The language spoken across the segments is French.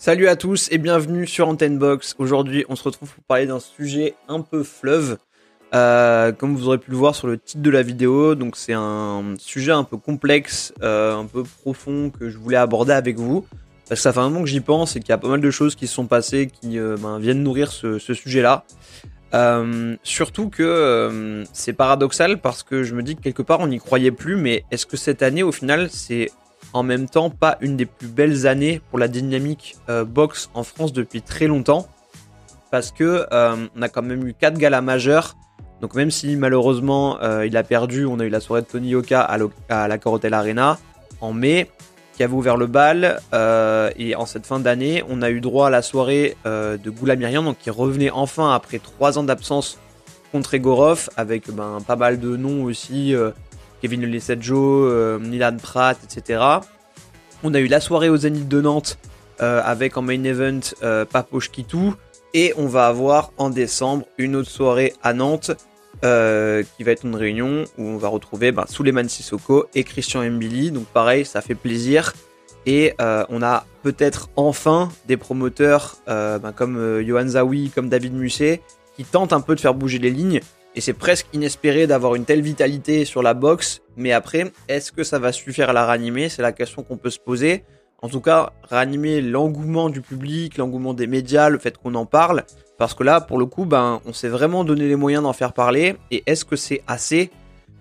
Salut à tous et bienvenue sur Antenne Box. Aujourd'hui, on se retrouve pour parler d'un sujet un peu fleuve. Euh, comme vous aurez pu le voir sur le titre de la vidéo, donc c'est un sujet un peu complexe, euh, un peu profond que je voulais aborder avec vous. Parce que ça fait un moment que j'y pense et qu'il y a pas mal de choses qui se sont passées qui euh, ben, viennent nourrir ce, sujet-là. Surtout que c'est paradoxal parce que je me dis que quelque part on n'y croyait plus, mais est-ce que cette année au final c'est en même temps pas une des plus belles années pour la dynamique euh, boxe en France depuis très longtemps parce que euh, on a quand même eu quatre galas majeurs. Donc même si malheureusement euh, il a perdu, on a eu la soirée de Tony Yoka à, la Corotel Arena en mai qui avait ouvert le bal et en cette fin d'année on a eu droit à la soirée de Goulamirian donc qui revenait enfin après trois ans d'absence contre Egorov avec ben, pas mal de noms aussi Kevin Lesetjo, euh, Nilan Pratt, etc. On a eu la soirée au Zénith de Nantes euh, avec en main event euh. Et on va avoir en décembre une autre soirée à Nantes euh, qui va être une réunion où on va retrouver ben, Suleiman Sissoko et Christian Mbili. Donc pareil, ça fait plaisir. Et euh, on a peut-être enfin des promoteurs ben, comme Johan Zawi, comme David Musset, qui tentent un peu de faire bouger les lignes. Et c'est presque inespéré d'avoir une telle vitalité sur la boxe. Mais après, est-ce que ça va suffire à la ranimer? C'est la question qu'on peut se poser. En tout cas, ranimer l'engouement du public, l'engouement des médias, le fait qu'on en parle. Parce que là, pour le coup, ben, on s'est vraiment donné les moyens d'en faire parler. Et est-ce que c'est assez?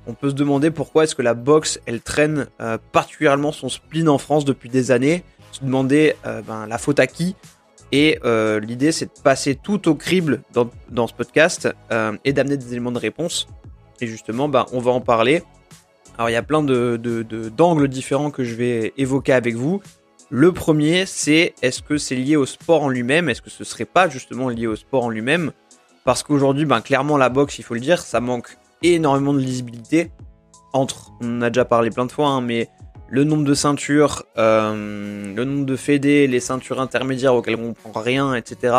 On peut se demander pourquoi est-ce que la boxe, elle traîne euh, particulièrement son spleen en France depuis des années. Se demander euh, ben, la faute à qui? Et euh, l'idée, c'est de passer tout au crible dans, dans ce podcast euh, et d'amener des éléments de réponse. Et justement, ben, on va en parler. Alors, il y a plein de, de- de- d'angles différents que je vais évoquer avec vous. Le premier, c'est est-ce que c'est lié au sport en lui-même? Est-ce que ce serait pas justement lié au sport en lui-même? Parce qu'aujourd'hui, ben, clairement, la boxe, il faut le dire, ça manque énormément de lisibilité. Entre, on en a déjà parlé plein de fois, hein, mais le nombre de ceintures, euh, le nombre de fédés, les ceintures intermédiaires auxquelles on prend rien, etc.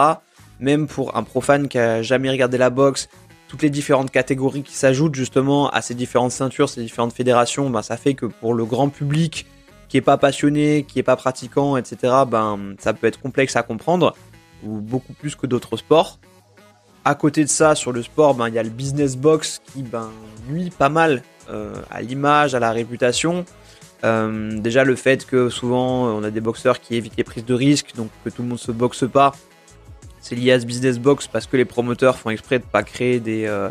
Même pour un profane qui a jamais regardé la boxe, toutes les différentes catégories qui s'ajoutent justement à ces différentes ceintures, ces différentes fédérations, ben, ça fait que pour le grand public qui est pas passionné, qui est pas pratiquant, etc., ben, ça peut être complexe à comprendre, ou beaucoup plus que d'autres sports. À côté de ça, sur le sport, ben, il y a le business box qui ben, nuit pas mal euh, à l'image, à la réputation. Euh, déjà le fait que souvent on a des boxeurs qui évitent les prises de risques, donc que tout le monde se boxe pas, c'est lié à ce business box parce que les promoteurs font exprès de pas créer des, euh,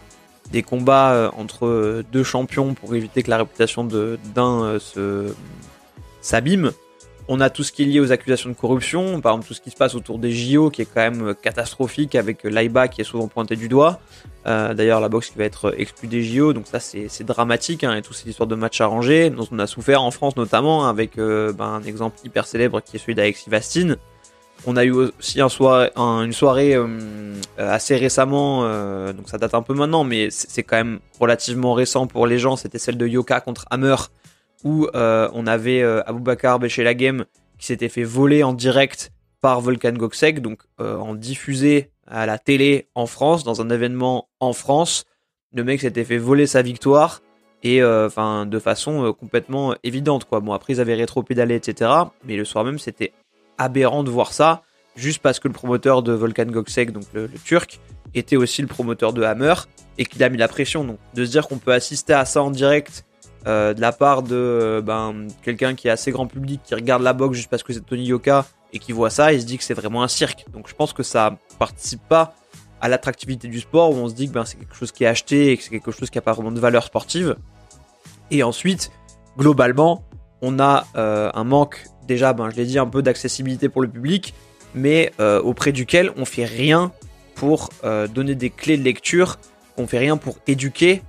combats euh, entre deux champions pour éviter que la réputation d'un s'abîme. On a tout ce qui est lié aux accusations de corruption, par exemple tout ce qui se passe autour des JO qui est quand même euh, catastrophique avec euh, l'AIBA qui est souvent pointé du doigt. Euh, D'ailleurs la boxe qui va être exclue des JO, donc ça c'est dramatique hein, et toutes ces histoires de matchs arrangés dont on a souffert en France notamment avec ben, un exemple hyper célèbre qui est celui d'Alexis Vastine. On a eu aussi une soirée assez récemment, donc ça date un peu maintenant, mais c'est quand même relativement récent pour les gens. C'était celle de Yoka contre Hammer, où euh, on avait euh, Aboubakar Bechelaghem qui s'était fait voler en direct par Volkan Goksek, donc euh, en diffusé à la télé en France, dans un événement en France. Le mec s'était fait voler sa victoire et euh, enfin de façon complètement évidente quoi. Bon après ils avaient rétro-pédalé etc. Mais le soir même c'était aberrant de voir ça juste parce que le promoteur de Volkan Goksek, donc le, le turc, était aussi le promoteur de Hammer et qu'il a mis la pression. Donc de se dire qu'on peut assister à ça en direct euh, de la part de euh, ben, quelqu'un qui est assez grand public, qui regarde la boxe juste parce que c'est Tony Yoka et qui voit ça, il se dit que c'est vraiment un cirque. Donc je pense que ça participe pas à l'attractivité du sport où on se dit que ben, c'est quelque chose qui est acheté et que c'est quelque chose qui a pas vraiment de valeur sportive. Et ensuite, globalement, on a euh, un manque déjà, ben, je l'ai dit, un peu d'accessibilité pour le public, mais auprès duquel on fait rien pour donner des clés de lecture, on fait rien pour éduquer.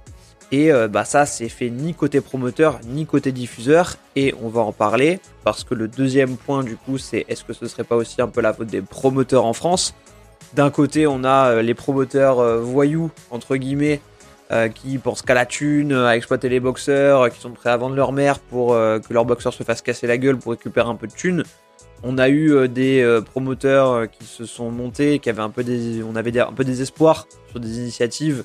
Et euh, bah ça, c'est fait ni côté promoteur ni côté diffuseur. Et on va en parler parce que le deuxième point, du coup, c'est est-ce que ce serait pas aussi un peu la faute des promoteurs en France? D'un côté, on a euh, les promoteurs euh, voyous, entre guillemets, qui pensent qu'à la thune, à exploiter les boxeurs, qui sont prêts à vendre leur mère pour que leurs boxeurs se fassent casser la gueule pour récupérer un peu de thune. On a eu des promoteurs qui se sont montés, qui avaient un peu des, on avait un peu des espoirs sur des initiatives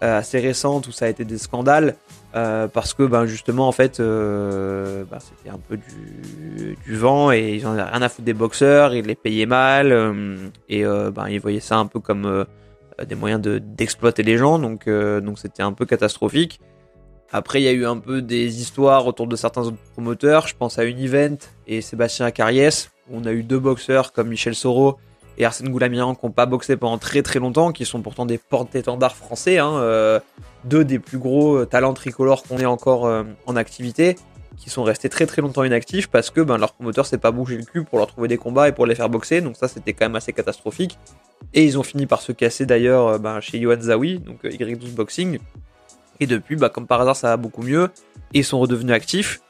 assez récentes où ça a été des scandales. parce que ben justement en fait ben, c'était un peu du, du, vent et ils en avaient rien à foutre des boxeurs, ils les payaient mal et ben ils voyaient ça un peu comme des moyens d'exploiter les gens donc donc c'était un peu catastrophique. Après, il y a eu un peu des histoires autour de certains autres promoteurs. Je pense à Univent et Sébastien Acariès. On a eu deux boxeurs comme Michel Soro et Arsène Goulamirian qui n'ont pas boxé pendant très très longtemps, qui sont pourtant des porte-étendards français. Hein, euh, deux des plus gros euh, talents tricolores qu'on ait encore euh, en activité, qui sont restés très très longtemps inactifs parce que ben, leur promoteur s'est pas bougé le cul pour leur trouver des combats et pour les faire boxer. Donc ça, c'était quand même assez catastrophique. Et ils ont fini par se casser d'ailleurs ben, chez Yohan Zawi, donc Y12 Boxing et depuis, bah, comme par hasard, ça va beaucoup mieux et sont redevenus actifs.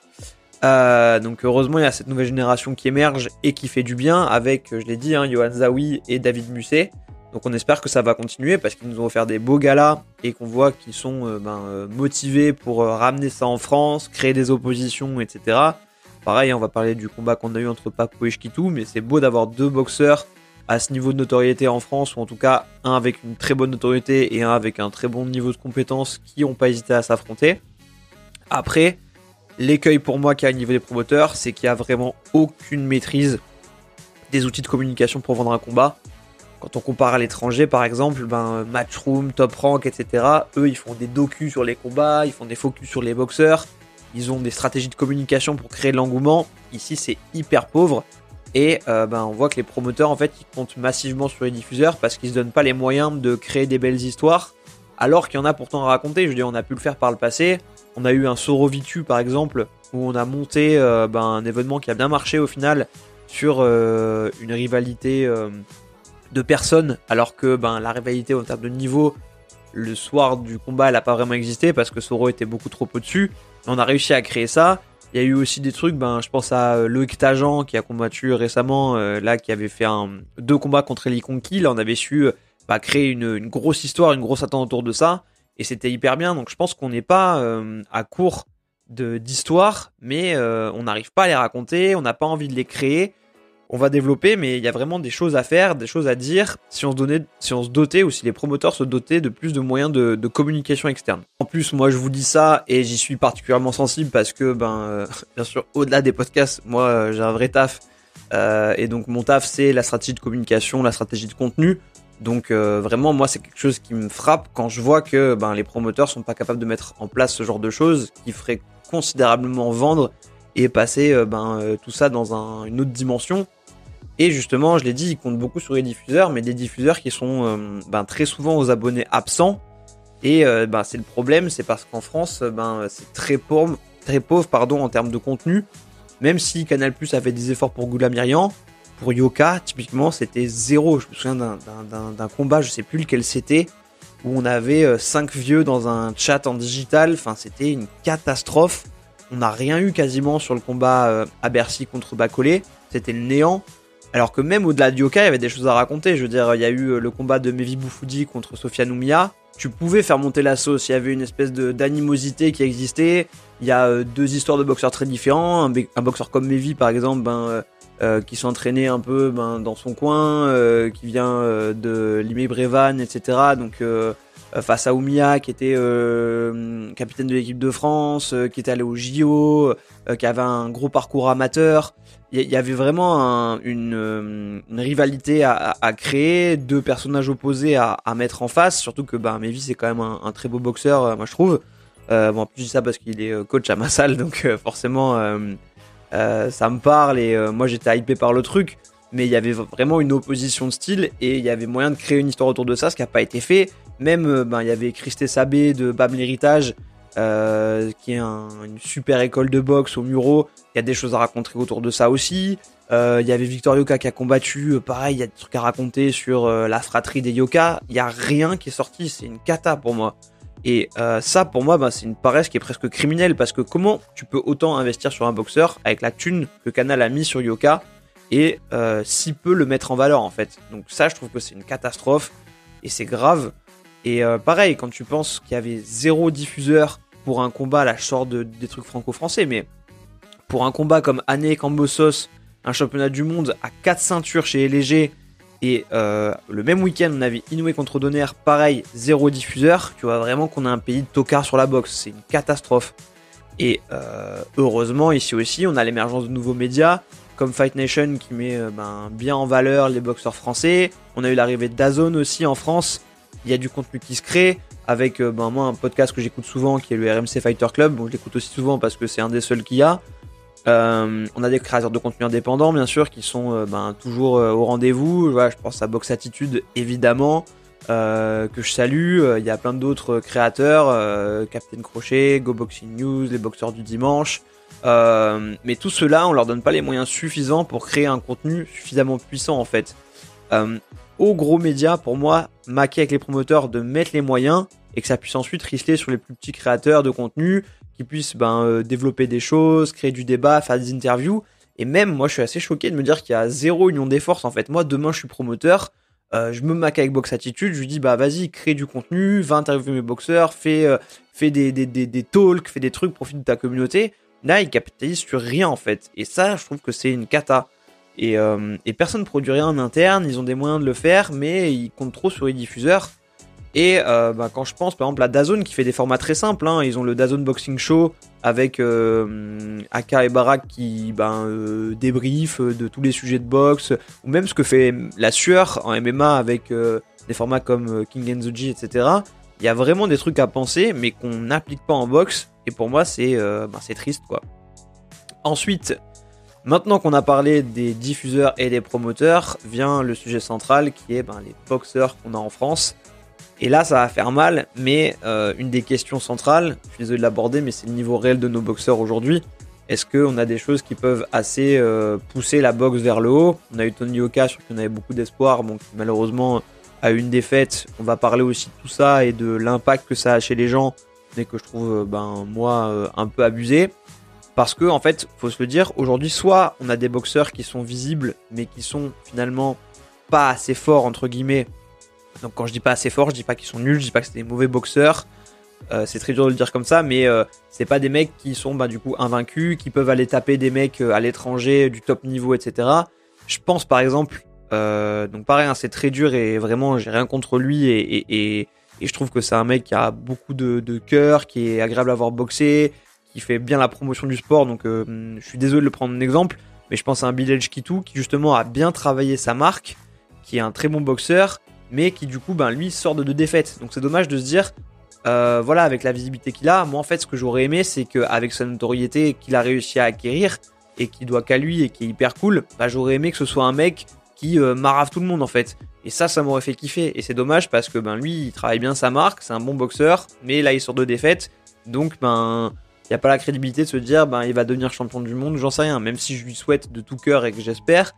Euh, donc heureusement, il y a cette nouvelle génération qui émerge et qui fait du bien avec, je l'ai dit, hein, Johan Zawi et David Musset. Donc on espère que ça va continuer parce qu'ils nous ont offert des beaux galas et qu'on voit qu'ils sont euh, ben, euh, motivés pour ramener ça en France, créer des oppositions, etc. Pareil, on va parler du combat qu'on a eu entre Papo et Shkitu, mais c'est beau d'avoir deux boxeurs à ce niveau de notoriété en France, ou en tout cas un avec une très bonne notoriété et un avec un très bon niveau de compétence qui n'ont pas hésité à s'affronter. Après, l'écueil pour moi qui a au niveau des promoteurs, c'est qu'il n'y a vraiment aucune maîtrise des outils de communication pour vendre un combat. Quand on compare à l'étranger, par exemple, ben, Matchroom, Top Rank, etc., eux, ils font des docus sur les combats, ils font des focus sur les boxeurs, ils ont des stratégies de communication pour créer de l'engouement. Ici, c'est hyper pauvre. Et euh, ben, on voit que les promoteurs, en fait, ils comptent massivement sur les diffuseurs parce qu'ils se donnent pas les moyens de créer des belles histoires, alors qu'il y en a pourtant à raconter. Je veux dire, on a pu le faire par le passé. On a eu un Sorovitu, par exemple, où on a monté euh, ben, un événement qui a bien marché au final sur euh, une rivalité de personnes, alors que ben, la rivalité en termes de niveau, le soir du combat, elle n'a pas vraiment existé parce que Soro était beaucoup trop au-dessus. On a réussi à créer ça. Il y a eu aussi des trucs, ben, je pense à euh, Loïc Tajan qui a combattu récemment, euh, là, qui avait fait deux combats contre Eli Conquis. Là, on avait su euh, bah, créer une, grosse histoire, une grosse attente autour de ça. Et c'était hyper bien. Donc je pense qu'on n'est pas à court d'histoire, mais on n'arrive pas à les raconter, on n'a pas envie de les créer on va développer, mais il y a vraiment des choses à faire, des choses à dire si on se, donnait, dotait ou si les promoteurs se dotaient de plus de moyens de, communication externe. En plus, moi je vous dis ça et j'y suis particulièrement sensible parce que, ben, euh, bien sûr, au-delà des podcasts, moi euh, j'ai un vrai taf. Euh, et donc mon taf c'est la stratégie de communication, la stratégie de contenu. Donc vraiment moi c'est quelque chose qui me frappe quand je vois que ben, les promoteurs sont pas capables de mettre en place ce genre de choses qui ferait considérablement vendre et passer ben, tout ça dans une autre dimension et justement, je l'ai dit, ils comptent beaucoup sur les diffuseurs, mais des diffuseurs qui sont euh, ben, très souvent aux abonnés absents. Et euh, ben, c'est le problème, c'est parce qu'en France, ben, c'est très pauvre, très pauvre pardon, en termes de contenu. Même si Canal Plus a fait des efforts pour Goula Myrian, pour Yoka, typiquement, c'était zéro. Je me souviens d'un combat, je sais plus lequel c'était, où on avait 5 euh, vieux dans un chat en digital. Enfin, c'était une catastrophe. On n'a rien eu quasiment sur le combat à Bercy contre Bacolé. C'était le néant. Alors que même au-delà de Yoka, il y avait des choses à raconter. Je veux dire, il y a eu euh, le combat de Mevi Boufoudi contre Sofia Noumia. Tu pouvais faire monter la sauce. Il y avait une espèce d'animosité qui existait. Il y a euh, deux histoires de boxeurs très différents. Un, boxeur comme Mevi, par exemple, ben, euh, qui s'entraînait un peu ben, dans son coin, qui vient de Limé Brevan, etc. Donc face à Oumia, qui était capitaine de l'équipe de France, qui était allé au JO, qui avait un gros parcours amateur il y, avait vraiment euh, une, rivalité à, créer, deux personnages opposés à, mettre en face, surtout que bah, Mevi c'est quand même un, très beau boxeur, euh, moi je trouve. Euh, bon, en plus je dis ça parce qu'il est coach à ma salle, donc forcément ça me parle et moi j'étais hypé par le truc, mais il y avait vraiment une opposition de style et il y avait moyen de créer une histoire autour de ça, ce qui n'a pas été fait. Même ben, il y avait Christé Sabé de Bam l'héritage euh, qui est une super école de boxe au Muro. Il y a des choses à raconter autour de ça aussi. Euh, il y avait Victor Yoka qui a combattu, euh, pareil, il y a des trucs à raconter sur la fratrie des Yoka. Il y a rien qui est sorti, c'est une cata pour moi. Et ça, pour moi, bah, c'est une paresse qui est presque criminelle parce que comment tu peux autant investir sur un boxeur avec la thune que Canal a mis sur Yoka et si peu le mettre en valeur en fait. Donc ça, je trouve que c'est une catastrophe et c'est grave. Et pareil, quand tu penses qu'il y avait zéro diffuseur pour un combat, là je sors de, des trucs franco-français, mais pour un combat comme Anne Cambosos, un championnat du monde à 4 ceintures chez les Et euh, le même week-end, on avait Inoue contre Donner, pareil, zéro diffuseur. Tu vois vraiment qu'on a un pays de tocard sur la boxe. C'est une catastrophe. Et euh, heureusement, ici aussi, on a l'émergence de nouveaux médias, comme Fight Nation qui met euh, ben, bien en valeur les boxeurs français. On a eu l'arrivée Dazone aussi en France. Il y a du contenu qui se crée avec ben, moi un podcast que j'écoute souvent qui est le RMC Fighter Club. Bon, je l'écoute aussi souvent parce que c'est un des seuls qu'il y a. Euh, on a des créateurs de contenu indépendants, bien sûr, qui sont euh, ben, toujours euh, au rendez-vous. je pense à Box Attitude, évidemment, que je salue. Il y a plein d'autres créateurs, Captain Crochet, Go Boxing News, les boxeurs du dimanche. mais tout cela, on leur donne pas les moyens suffisants pour créer un contenu suffisamment puissant, en fait. au gros média, pour moi, maquer avec les promoteurs de mettre les moyens et que ça puisse ensuite risquer sur les plus petits créateurs de contenu qui puissent ben, euh, développer des choses, créer du débat, faire des interviews. Et même, moi, je suis assez choqué de me dire qu'il y a zéro union des forces. En fait, moi, demain, je suis promoteur. Euh, je me maque avec Box Attitude. Je lui dis, bah, vas-y, crée du contenu, va interviewer mes boxeurs, fais, euh, des, talks, fais des trucs, profite de ta communauté. Là, ils capitalisent sur rien, en fait. Et ça, je trouve que c'est une cata. Et, et personne ne produit rien en interne. Ils ont des moyens de le faire, mais ils comptent trop sur les diffuseurs. Et euh, bah, quand je pense par exemple à Dazone qui fait des formats très simples, hein, ils ont le Dazone Boxing Show avec euh, et Barak qui ben, euh, débriefent de tous les sujets de boxe, ou même ce que fait la sueur en MMA avec des formats comme King and the G, etc. Il y a vraiment des trucs à penser, mais qu'on n'applique pas en boxe, et pour moi c'est ben, triste quoi. Ensuite, maintenant qu'on a parlé des diffuseurs et des promoteurs, vient le sujet central qui est ben, les boxeurs qu'on a en France. Et là, ça va faire mal, mais euh, une des questions centrales, je suis désolé de l'aborder, mais c'est le niveau réel de nos boxeurs aujourd'hui. Est-ce qu'on a des choses qui peuvent assez euh, pousser la boxe vers le haut? On a eu Tony Oka sur qui on avait beaucoup d'espoir, bon, qui malheureusement a eu une défaite. On va parler aussi de tout ça et de l'impact que ça a chez les gens, mais que je trouve, euh, ben, moi, un peu abusé. Parce que, en fait, faut se le dire, aujourd'hui, soit on a des boxeurs qui sont visibles, mais qui sont finalement pas assez forts, entre guillemets, donc quand je dis pas assez fort, je dis pas qu'ils sont nuls, je dis pas que c'est des mauvais boxeurs. Euh, c'est très dur de le dire comme ça, mais euh, c'est pas des mecs qui sont bah, du coup invaincus, qui peuvent aller taper des mecs euh, à l'étranger du top niveau, etc. Je pense par exemple, donc pareil, hein, c'est très dur et vraiment j'ai rien contre lui et, je trouve que c'est un mec qui a beaucoup de, de cœur, qui est agréable à voir boxer, qui fait bien la promotion du sport. Donc je suis désolé de le prendre en exemple, mais je pense à un Bilal Kitou qui justement a bien travaillé sa marque, qui est un très bon boxeur mais qui du coup, ben, lui, sort de deux défaites. Donc c'est dommage de se dire, euh, voilà, avec la visibilité qu'il a, moi en fait, ce que j'aurais aimé, c'est qu'avec sa notoriété qu'il a réussi à acquérir, et qui doit qu'à lui, et qui est hyper cool, bah, j'aurais aimé que ce soit un mec qui euh, marave tout le monde en fait. Et ça, ça m'aurait fait kiffer. Et c'est dommage parce que ben lui, il travaille bien sa marque, c'est un bon boxeur, mais là, il sort de défaites. Donc, ben, il n'y a pas la crédibilité de se dire, ben, il va devenir champion du monde, j'en sais rien. Même si je lui souhaite de tout cœur et que j'espère,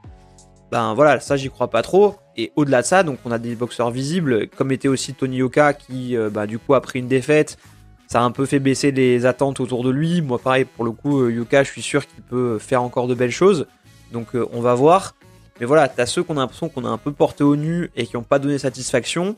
ben voilà, ça j'y crois pas trop. Et au-delà de ça, donc on a des boxeurs visibles, comme était aussi Tony Yoka qui, euh, bah, du coup, a pris une défaite. Ça a un peu fait baisser les attentes autour de lui. Moi, pareil, pour le coup, euh, Yoka, je suis sûr qu'il peut faire encore de belles choses. Donc, euh, on va voir. Mais voilà, t'as ceux qu'on a l'impression qu'on a un peu porté au nu et qui n'ont pas donné satisfaction.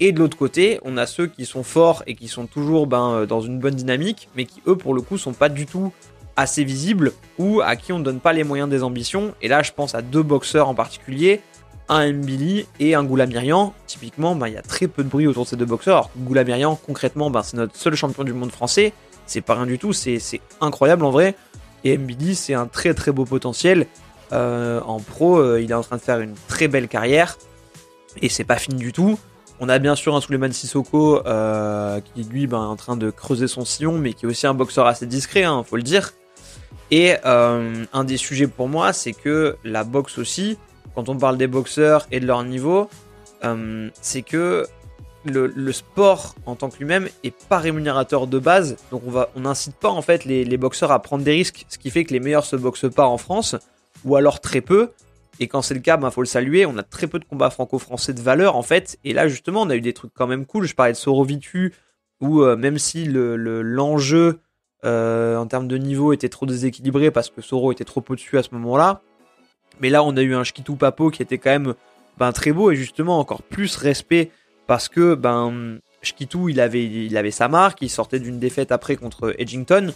Et de l'autre côté, on a ceux qui sont forts et qui sont toujours ben, dans une bonne dynamique, mais qui eux, pour le coup, sont pas du tout assez visibles ou à qui on ne donne pas les moyens des ambitions. Et là, je pense à deux boxeurs en particulier, un Mbili et un Goulamirian. Typiquement, bah, il y a très peu de bruit autour de ces deux boxeurs. Goulamirian, concrètement, bah, c'est notre seul champion du monde français. C'est pas rien du tout, c'est incroyable en vrai. Et Mbili, c'est un très très beau potentiel. Euh, en pro, euh, il est en train de faire une très belle carrière. Et c'est pas fini du tout. On a bien sûr un Suleiman Sissoko euh, qui lui ben, est en train de creuser son sillon, mais qui est aussi un boxeur assez discret, hein, faut le dire. Et euh, un des sujets pour moi, c'est que la boxe aussi, quand on parle des boxeurs et de leur niveau, euh, c'est que le, sport en tant que lui-même est pas rémunérateur de base, donc on on n'incite pas en fait les, boxeurs à prendre des risques, ce qui fait que les meilleurs se boxent pas en France, ou alors très peu. Et quand c'est le cas, il ben, faut le saluer. On a très peu de combats franco-français de valeur en fait. Et là justement, on a eu des trucs quand même cool. Je parlais de Sorovitu, où euh, même si l'enjeu euh, en termes de niveau était trop déséquilibré parce que Soro était trop au-dessus à ce moment-là. Mais là, on a eu un Shkitu Papo qui était quand même ben, très beau et justement encore plus respect parce que ben, Shkitu, il avait, il avait sa marque, il sortait d'une défaite après contre Edgington.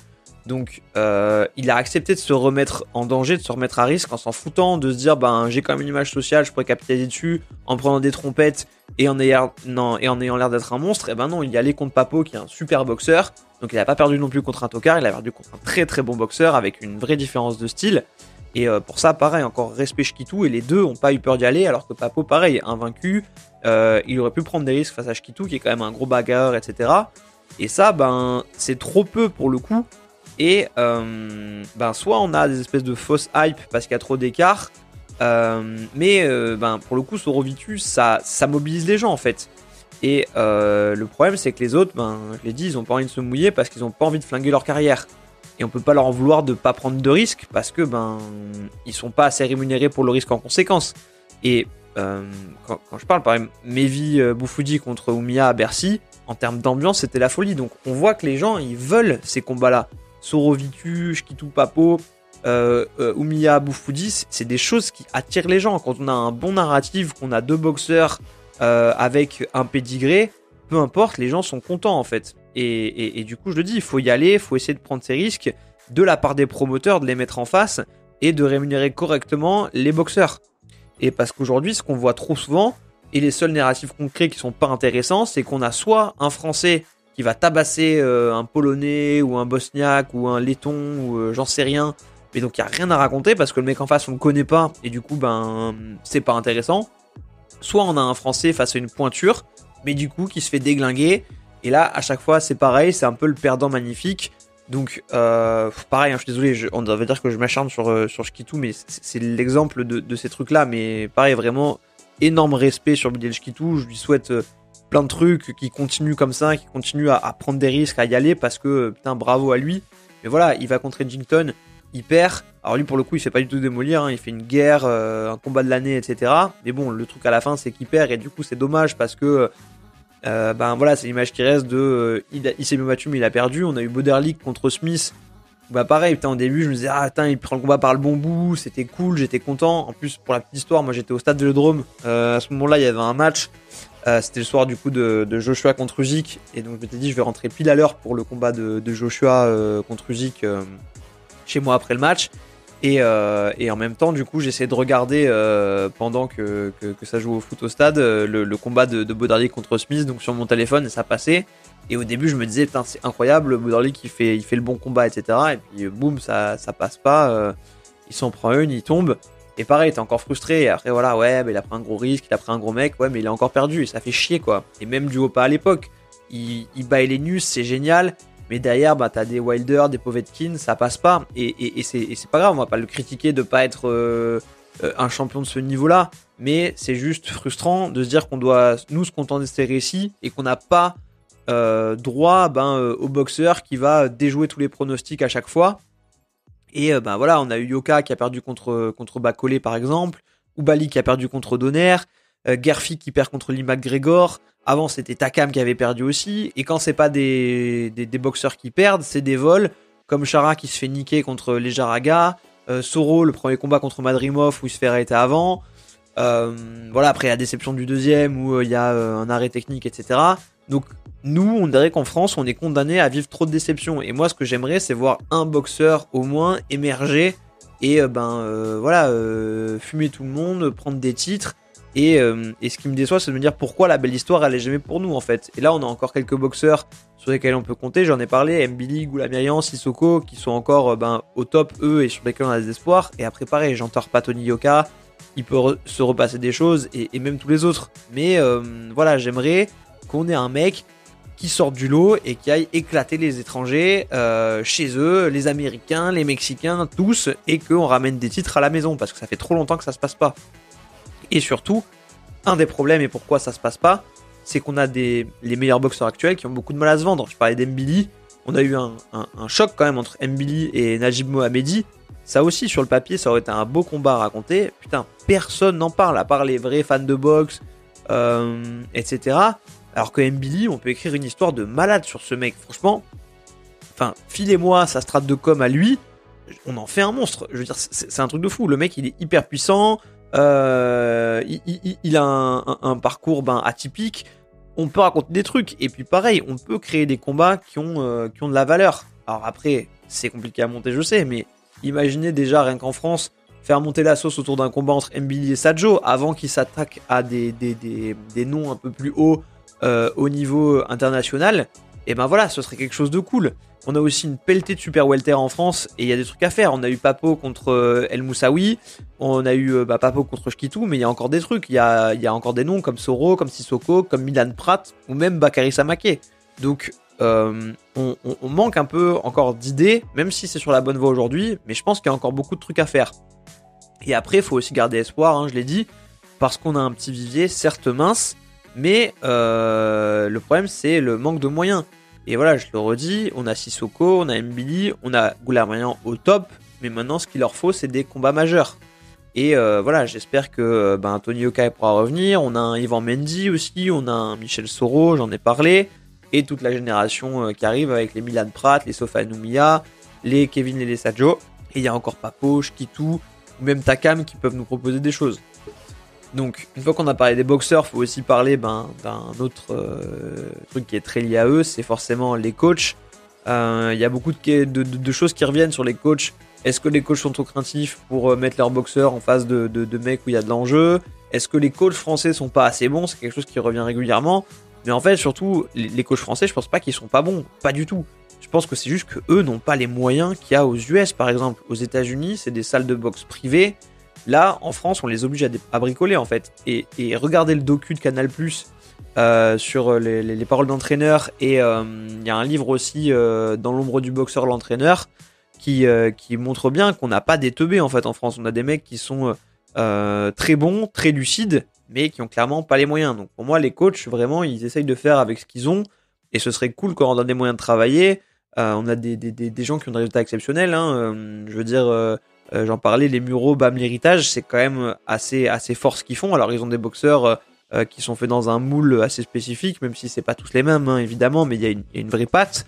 Donc, euh, il a accepté de se remettre en danger, de se remettre à risque en s'en foutant, de se dire, ben, j'ai quand même une image sociale, je pourrais capitaliser dessus en prenant des trompettes et en ayant, ayant l'air d'être un monstre. Et ben non, il y allait contre Papo, qui est un super boxeur. Donc, il n'a pas perdu non plus contre un tocard, il a perdu contre un très très bon boxeur avec une vraie différence de style. Et euh, pour ça, pareil, encore respect Shkitu, et les deux ont pas eu peur d'y aller, alors que Papo, pareil, invaincu, euh, il aurait pu prendre des risques face à Shkitu, qui est quand même un gros bagarreur, etc. Et ça, ben, c'est trop peu pour le coup. Et euh, ben, soit on a des espèces de fausses hype parce qu'il y a trop d'écart, mais ben, pour le coup, Sorovitus, ça, ça mobilise les gens en fait. Et le problème, c'est que les autres, ben, je l'ai dit, ils ont pas envie de se mouiller parce qu'ils ont pas envie de flinguer leur carrière. Et on peut pas leur en vouloir de pas prendre de risques parce que ben ils sont pas assez rémunérés pour le risque en conséquence. Et quand, je parle par exemple Mevi Boufoudi contre Oumia à Bercy, en termes d'ambiance, c'était la folie. Donc on voit que les gens, ils veulent ces combats-là. Sorovitu, Shkitu Papo, euh, euh, Umiya Boufoudi, c'est des choses qui attirent les gens. Quand on a un bon narratif, qu'on a deux boxeurs euh, avec un pédigré, peu importe, les gens sont contents en fait. Et, du coup, je le dis, il faut y aller, il faut essayer de prendre ces risques de la part des promoteurs, de les mettre en face et de rémunérer correctement les boxeurs. Et parce qu'aujourd'hui, ce qu'on voit trop souvent, et les seuls narratifs concrets qui sont pas intéressants, c'est qu'on a soit un Français qui va tabasser euh, un Polonais ou un Bosniaque ou un Letton ou euh, j'en sais rien. Mais donc il n'y a rien à raconter parce que le mec en face on le connaît pas et du coup ben c'est pas intéressant. Soit on a un Français face à une pointure, mais du coup qui se fait déglinguer. Et là à chaque fois c'est pareil, c'est un peu le perdant magnifique. Donc euh, pareil, hein, je suis désolé, on devrait dire que je m'acharne sur, sur Shkitu, mais c'est l'exemple de, de, ces trucs-là. Mais pareil, vraiment énorme respect sur Bilal Shkitu. Je lui souhaite plein de trucs, qui continue comme ça, qui continue à, prendre des risques, à y aller parce que putain bravo à lui. Mais voilà, il va contre Edgington, il perd. Alors lui pour le coup il fait pas du tout démolir, hein. il fait une guerre, euh, un combat de l'année, etc. Mais bon le truc à la fin c'est qu'il perd et du coup c'est dommage parce que euh, ben voilà c'est l'image qui reste de euh, il, s'est bien battu mais il a perdu. On a eu Boderlick contre Smith. Bah pareil, putain, au début je me disais ah il prend le combat par le bon bout, c'était cool, j'étais content. En plus pour la petite histoire, moi j'étais au stade Vélodrome. à ce moment-là il y avait un match euh, c'était le soir du coup de, Joshua contre Usyk et donc je m'étais dit je vais rentrer pile à l'heure pour le combat de, Joshua euh, contre euh, chez moi après le match et, en même temps du coup j'essaie de regarder pendant que, ça joue au foot au stade le, combat de, de contre Smith donc sur mon téléphone et ça passait et au début je me disais putain c'est incroyable Bodardy qui fait, il fait le bon combat etc et puis boum ça, passe pas il s'en prend une il tombe et pareil, t'es encore frustré. Et après, voilà, ouais, mais il a pris un gros risque, il a pris un gros mec, ouais, mais il a encore perdu. Et ça fait chier, quoi. Et même du haut pas à l'époque. Il, il les nus, c'est génial. Mais derrière, bah, t'as des Wilder, des Povetkin, ça passe pas. Et, et, c'est pas grave, on va pas le critiquer de pas être euh, euh, un champion de ce niveau-là. Mais c'est juste frustrant de se dire qu'on doit, nous, se contenter de ces récits et qu'on n'a pas euh, droit ben, au boxeur qui va déjouer tous les pronostics à chaque fois et ben voilà, on a eu Yoka qui a perdu contre, contre Bacolé par exemple, Ubali qui a perdu contre Donner, euh, Gerfi qui perd contre Lee McGregor. Avant c'était Takam qui avait perdu aussi. Et quand c'est pas des, des, boxeurs qui perdent, c'est des vols, comme Chara qui se fait niquer contre les Jaraga, euh, Soro le premier combat contre Madrimov où il se fait arrêter avant. voilà, après la déception du deuxième où il y a un arrêt technique, etc. Donc nous, on dirait qu'en France, on est condamné à vivre trop de déceptions. Et moi, ce que j'aimerais, c'est voir un boxeur au moins émerger et euh, ben euh, voilà, euh, fumer tout le monde, prendre des titres. Et, ce qui me déçoit, c'est de me dire pourquoi la belle histoire, elle jamais pour nous en fait. Et là, on a encore quelques boxeurs sur lesquels on peut compter. J'en ai parlé, MB Goulamirian, Sissoko, qui sont encore ben, au top eux et sur lesquels on a des espoirs. Et après, pareil, j'entends pas Tony Yoka. Il peut se repasser des choses et, même tous les autres. Mais voilà, j'aimerais qu'on ait un mec qui sortent du lot et qui aillent éclater les étrangers euh, chez eux, les Américains, les Mexicains, tous, et qu'on ramène des titres à la maison, parce que ça fait trop longtemps que ça se passe pas. Et surtout, un des problèmes et pourquoi ça se passe pas, c'est qu'on a des, les meilleurs boxeurs actuels qui ont beaucoup de mal à se vendre. Je parlais d'Embili, on a eu un, choc quand même entre Mbili et Najib Mohamedi. Ça aussi, sur le papier, ça aurait été un beau combat à raconter. Putain, personne n'en parle, à part les vrais fans de boxe, euh, etc. Alors que Mbili, on peut écrire une histoire de malade sur ce mec. Franchement, enfin, filez-moi sa strate de com à lui, on en fait un monstre. Je veux dire, c'est un truc de fou. Le mec, il est hyper puissant. Euh, il, a un, parcours ben, atypique. On peut raconter des trucs. Et puis pareil, on peut créer des combats qui ont, euh, qui ont de la valeur. Alors après, c'est compliqué à monter, je sais, mais imaginez déjà rien qu'en France faire monter la sauce autour d'un combat entre Mbili et Sajo avant qu'ils s'attaquent à des, des, noms un peu plus hauts euh, au niveau international. Et ben voilà, ce serait quelque chose de cool. On a aussi une pelletée de super welter en France et il y a des trucs à faire. On a eu Papo contre euh, El Moussaoui, on a eu euh, bah, Papo contre Shkitu, mais il y a encore des trucs. Il y a, encore des noms comme Soro, comme Sissoko, comme Milan Pratt ou même Bakary Samake. Donc euh, on, manque un peu encore d'idées, même si c'est sur la bonne voie aujourd'hui, mais je pense qu'il y a encore beaucoup de trucs à faire. Et après, il faut aussi garder espoir, hein, je l'ai dit, parce qu'on a un petit vivier, certes mince, mais le problème c'est le manque de moyens. Et voilà, je le redis, on a Sissoko, on a Mbili, on a Goulamarian au top, mais maintenant ce qu'il leur faut, c'est des combats majeurs. Et euh, voilà, j'espère que euh, ben, Tony Yokai pourra revenir. On a un Ivan Mendy aussi, on a un Michel Soro, j'en ai parlé. Et toute la génération euh, qui arrive avec les Milan Pratt, les Sofa Numia, les Kevin et les Sajo. Et il y a encore Papo, Kitu, ou même Takam qui peuvent nous proposer des choses. Donc, une fois qu'on a parlé des boxeurs, faut aussi parler ben, d'un autre euh, truc qui est très lié à eux, c'est forcément les coachs. Euh, il y a beaucoup de, choses qui reviennent sur les coachs. Est-ce que les coachs sont trop craintifs pour euh, mettre leurs boxeurs en face de, mecs où il y a de l'enjeu? Est-ce que les coachs français sont pas assez bons? C'est quelque chose qui revient régulièrement. Mais en fait, surtout, les, coachs français, je pense pas qu'ils sont pas bons. Pas du tout. Je pense que c'est juste que eux n'ont pas les moyens qu'il y a aux US, par exemple. Aux États-Unis, c'est des salles de boxe privées Là, en France, on les oblige à, bricoler en fait. Et, regardez le docu de Canal euh, sur les, paroles d'entraîneur. Et euh, il y a un livre aussi, euh, Dans l'ombre du boxeur, l'entraîneur, qui, qui montre bien qu'on n'a pas des teubés en fait en France. On a des mecs qui sont très bons, très lucides, mais qui ont clairement pas les moyens. Donc pour moi, les coachs, vraiment, ils essayent de faire avec ce qu'ils ont. Et ce serait cool quand on a des moyens de travailler. on a des, gens qui ont des résultats exceptionnels. Hein. je veux dire euh, j'en parlais, les Mureaux, Bam l'héritage, c'est quand même assez, assez fort ce qu'ils font. Alors ils ont des boxeurs euh, euh, qui sont faits dans un moule assez spécifique, même si c'est pas tous les mêmes, hein, évidemment, mais il y, a une vraie patte.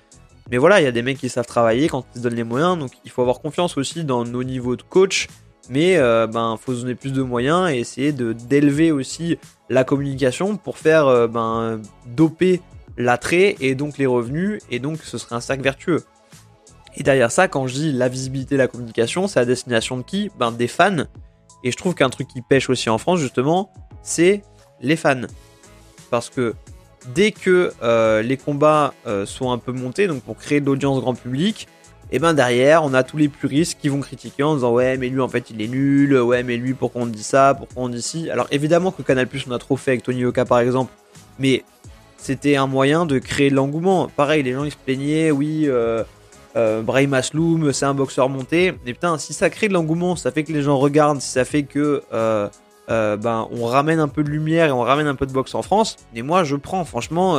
Mais voilà, il y a des mecs qui savent travailler quand ils se donnent les moyens, donc il faut avoir confiance aussi dans nos niveaux de coach. Mais ben faut se donner plus de moyens et essayer de d'élever aussi la communication pour faire ben doper l'attrait et donc les revenus et donc ce serait un cercle vertueux. Et derrière ça, quand je dis la visibilité, la communication, c'est à destination de qui? Ben des fans. Et je trouve qu'un truc qui pêche aussi en France, justement, c'est les fans. Parce que dès que euh, les combats euh, sont un peu montés, donc pour créer de l'audience grand public, et eh ben derrière, on a tous les puristes qui vont critiquer en disant ouais mais lui en fait il est nul, ouais mais lui pourquoi on dit ça, pourquoi on dit ci? Alors évidemment que Canal Plus on a trop fait avec Tony Oka par exemple, mais c'était un moyen de créer de l'engouement. Pareil, les gens ils se plaignaient, oui, euh, euh, Brahim Asloum, c'est un boxeur monté. Mais putain, si ça crée de l'engouement, ça fait que les gens regardent, si ça fait que euh, euh, ben, on ramène un peu de lumière et on ramène un peu de boxe en France. Et moi, je prends, franchement,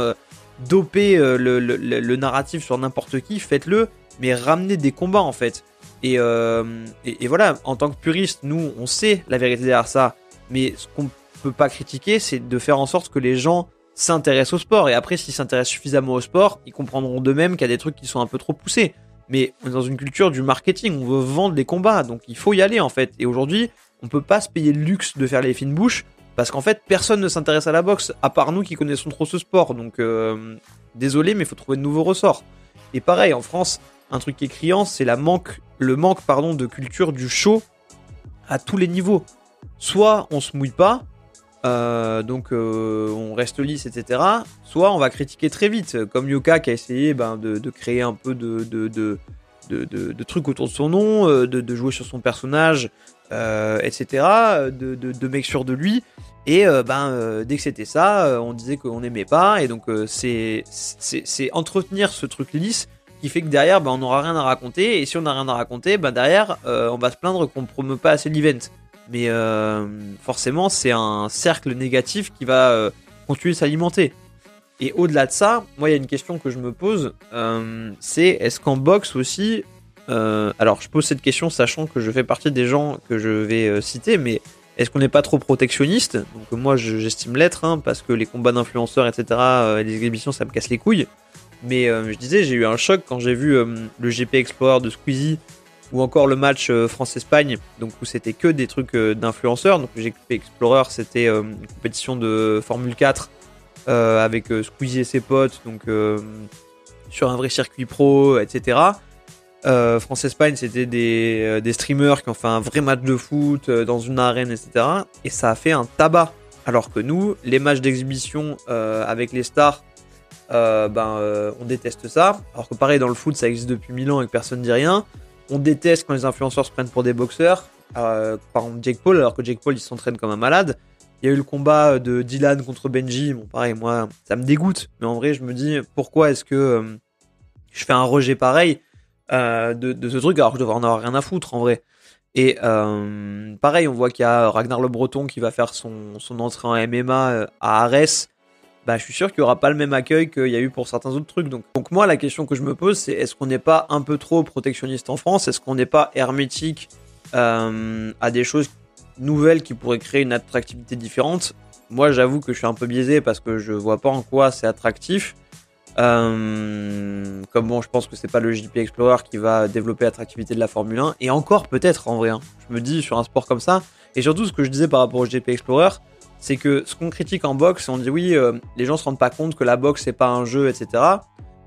doper le, narratif sur n'importe qui, faites-le, mais ramenez des combats en fait. Et, et, voilà, en tant que puriste, nous, on sait la vérité derrière ça. Mais ce qu'on peut pas critiquer, c'est de faire en sorte que les gens s'intéressent au sport. Et après, s'ils s'intéressent suffisamment au sport, ils comprendront d'eux-mêmes qu'il y a des trucs qui sont un peu trop poussés. Mais on est dans une culture du marketing, on veut vendre les combats, donc il faut y aller en fait. Et aujourd'hui, on peut pas se payer le luxe de faire les fines bouches, parce qu'en fait, personne ne s'intéresse à la boxe, à part nous qui connaissons trop ce sport. Donc, euh, désolé, mais il faut trouver de nouveaux ressorts. Et pareil, en France, un truc qui est criant, c'est la manque, le manque pardon, de culture du show à tous les niveaux. Soit on se mouille pas, euh, donc euh, on reste lisse, etc. Soit on va critiquer très vite, comme Yoka qui a essayé ben, de, créer un peu de, de, trucs autour de son nom, euh, de, jouer sur son personnage, etc. De, make sure de lui. Et ben, dès que c'était ça, on disait qu'on n'aimait pas. Et donc c'est entretenir ce truc lisse qui fait que derrière, ben, on n'aura rien à raconter. Et si on n'a rien à raconter, ben, derrière, on va se plaindre qu'on ne promeut pas assez l'event mais euh, forcément c'est un cercle négatif qui va euh, continuer de s'alimenter. Et au-delà de ça, moi il y a une question que je me pose, euh, c'est est-ce qu'en boxe aussi, alors je pose cette question sachant que je fais partie des gens que je vais citer, mais est-ce qu'on n'est pas trop protectionniste? Donc moi j'estime l'être, hein, parce que les combats d'influenceurs, etc., et les exhibitions, ça me casse les couilles. Mais je disais, j'ai eu un choc quand j'ai vu le GP Explorer de Squeezie ou encore le match euh, France-Espagne, donc où c'était que des trucs euh, d'influenceurs. Donc GP Explorer, c'était euh, une compétition de Formule 4 avec Squeezie et ses potes, donc sur un vrai circuit pro, etc. France-Espagne, c'était des, streamers qui ont fait un vrai match de foot dans une arène, etc. Et ça a fait un tabac. Alors que nous, les matchs d'exhibition avec les stars, ben, on déteste ça. Alors que pareil, dans le foot, ça existe depuis 1000 ans et que personne ne dit rien. On déteste quand les influenceurs se prennent pour des boxeurs. par exemple, Jake Paul, alors que Jake Paul, il s'entraîne comme un malade. Il y a eu le combat de Dylan contre Benji. Bon, pareil, moi, ça me dégoûte. Mais en vrai, je me dis, pourquoi est-ce que euh, je fais un rejet pareil euh, de, ce truc alors que je devrais en avoir rien à foutre, en vrai. Et euh, pareil, on voit qu'il y a Ragnar Le Breton qui va faire son, son entrée en MMA à Arès. Bah, je suis sûr qu'il n'y aura pas le même accueil qu'il y a eu pour certains autres trucs. Donc, donc moi, la question que je me pose, c'est est-ce qu'on n'est pas un peu trop protectionniste en France? Est-ce qu'on n'est pas hermétique à des choses nouvelle qui pourrait créer une attractivité différente? Moi, j'avoue que je suis un peu biaisé parce que je vois pas en quoi c'est attractif. Euh, comme bon, je pense que c'est pas le JP Explorer qui va développer l'attractivité de la Formule 1. Et encore, peut-être en vrai. Hein. Je me dis sur un sport comme ça. Et surtout, ce que je disais par rapport au JP Explorer, c'est que ce qu'on critique en boxe, on dit oui, euh, les gens se rendent pas compte que la boxe c'est pas un jeu, etc.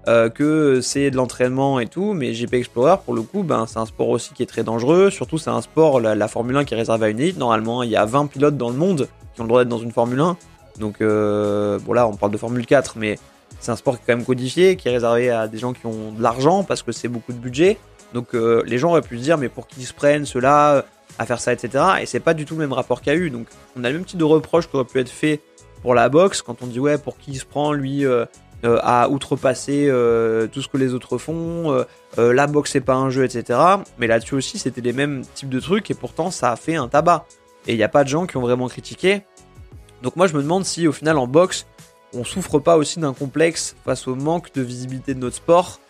Euh, que c'est de l'entraînement et tout, mais GP Explorer, pour le coup, ben, c'est un sport aussi qui est très dangereux. Surtout, c'est un sport, la, Formule 1 qui est réservée à une élite. Normalement, il y a 20 pilotes dans le monde qui ont le droit d'être dans une Formule 1. Donc, euh, bon, là, on parle de Formule 4, mais c'est un sport qui est quand même codifié, qui est réservé à des gens qui ont de l'argent parce que c'est beaucoup de budget. Donc, les gens auraient pu se dire, mais pour qu'ils se prennent cela, à faire ça, etc. Et c'est pas du tout le même rapport qu'il y a eu. Donc, on a le même type de reproche qui aurait pu être fait pour la boxe quand on dit, ouais, pour qui se prend, lui euh, à outrepasser euh, tout ce que les autres font. Euh, la boxe c'est pas un jeu, etc. Mais là-dessus aussi, c'était les mêmes types de trucs et pourtant ça a fait un tabac. Et il n'y a pas de gens qui ont vraiment critiqué. Donc moi je me demande si au final en boxe, on souffre pas aussi d'un complexe face au manque de visibilité de notre sport.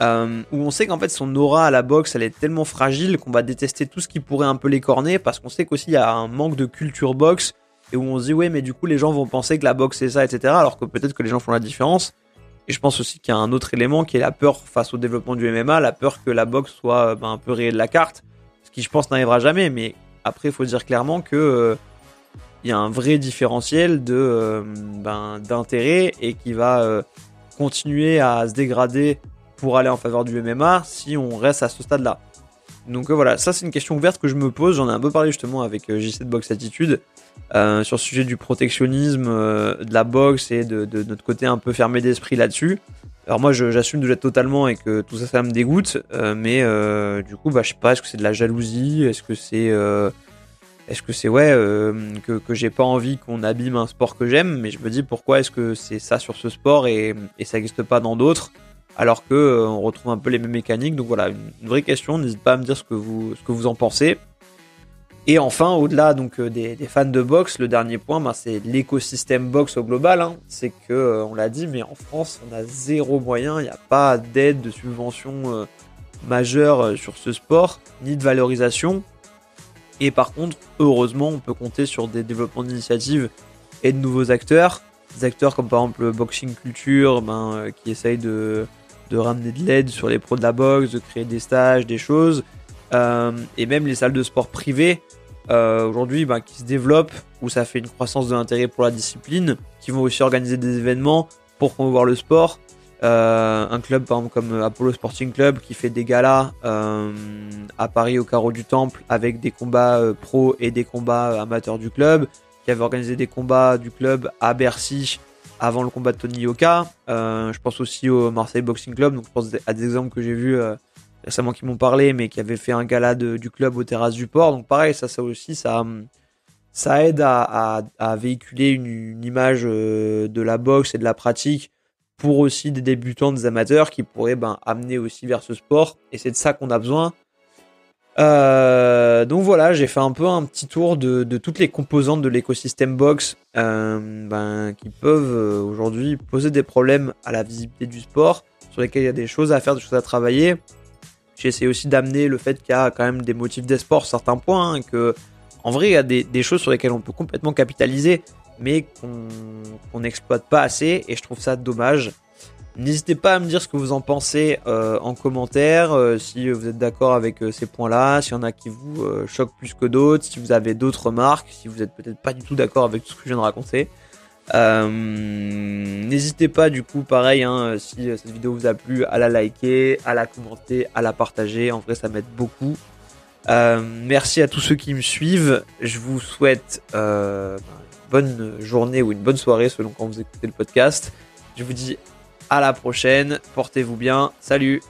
Où on sait qu'en fait son aura à la boxe elle est tellement fragile qu'on va détester tout ce qui pourrait un peu l'écorner parce qu'on sait qu'aussi il y a un manque de culture boxe et où on se dit ouais mais du coup les gens vont penser que la boxe c'est ça etc alors que peut-être que les gens font la différence. Et je pense aussi qu'il y a un autre élément qui est la peur face au développement du MMA la peur que la boxe soit ben, un peu rayée de la carte ce qui je pense n'arrivera jamais mais après il faut dire clairement que euh, il y a un vrai différentiel euh, ben, d'intérêt et qui va euh, continuer à se dégrader pour aller en faveur du MMA si on reste à ce stade là donc voilà, ça c'est une question ouverte que je me pose. J'en ai un peu parlé justement avec JC de Box Attitude. Euh, sur le sujet du protectionnisme, euh, de la boxe et de, notre côté un peu fermé d'esprit là-dessus. Alors moi j'assume de l'être totalement et que tout ça ça me dégoûte, euh, mais du coup bah je sais pas, est-ce que c'est de la jalousie, est-ce que c'est est-ce que c'est ouais que, que j'ai pas envie qu'on abîme un sport que j'aime, mais je me dis pourquoi est-ce que c'est ça sur ce sport et, et ça n'existe pas dans d'autres? Alors que on retrouve un peu les mêmes mécaniques. Donc voilà, une, vraie question. N'hésitez pas à me dire ce que vous en pensez. Et enfin, au-delà donc euh, des, fans de boxe, le dernier point, ben, c'est l'écosystème boxe au global. Hein. C'est que, euh, on l'a dit, mais en France, on a zéro moyen, il n'y a pas d'aide, de subvention euh, majeure sur ce sport, ni de valorisation. Et par contre, heureusement, on peut compter sur des développements d'initiatives et de nouveaux acteurs. Des acteurs comme par exemple Boxing Culture, ben, qui essayent de, de ramener de l'aide sur les pros de la boxe, de créer des stages, des choses. et même les salles de sport privées euh, aujourd'hui bah, qui se développent, où ça fait une croissance de l'intérêt pour la discipline, qui vont aussi organiser des événements pour promouvoir le sport. Euh, un club par exemple comme Apollo Sporting Club qui fait des galas euh, à Paris au carreau du Temple avec des combats pro et des combats amateurs du club, qui avait organisé des combats du club à Bercy avant le combat de Tony Yoka. je pense aussi au Marseille Boxing Club, donc je pense à des exemples que j'ai vus récemment qui m'ont parlé, mais qui avait fait un gala du club aux terrasses du port. Donc pareil, ça, ça aussi, ça, ça aide à, véhiculer une, image euh, de la boxe et de la pratique pour aussi des débutants, des amateurs qui pourraient ben, amener aussi vers ce sport. Et c'est de ça qu'on a besoin. Euh, donc voilà, j'ai fait un peu un petit tour de, toutes les composantes de l'écosystème box euh, ben, qui peuvent aujourd'hui poser des problèmes à la visibilité du sport, sur lesquels il y a des choses à faire, des choses à travailler. J'ai essayé aussi d'amener le fait qu'il y a quand même des motifs d'espoir sur certains points, hein, que en vrai il y a des, choses sur lesquelles on peut complètement capitaliser, mais qu'on n'exploite pas assez, et je trouve ça dommage. N'hésitez pas à me dire ce que vous en pensez euh, en commentaire, euh, si vous êtes d'accord avec euh, ces points-là, s'il y en a qui vous choquent plus que d'autres, si vous avez d'autres remarques, si vous êtes peut-être pas du tout d'accord avec tout ce que je viens de raconter. N'hésitez pas du coup, pareil, hein, si cette vidéo vous a plu, à la liker, à la commenter, à la partager. En vrai, ça m'aide beaucoup. merci à tous ceux qui me suivent. Je vous souhaite une bonne journée ou une bonne soirée selon quand vous écoutez le podcast. Je vous dis à la prochaine. Portez-vous bien. Salut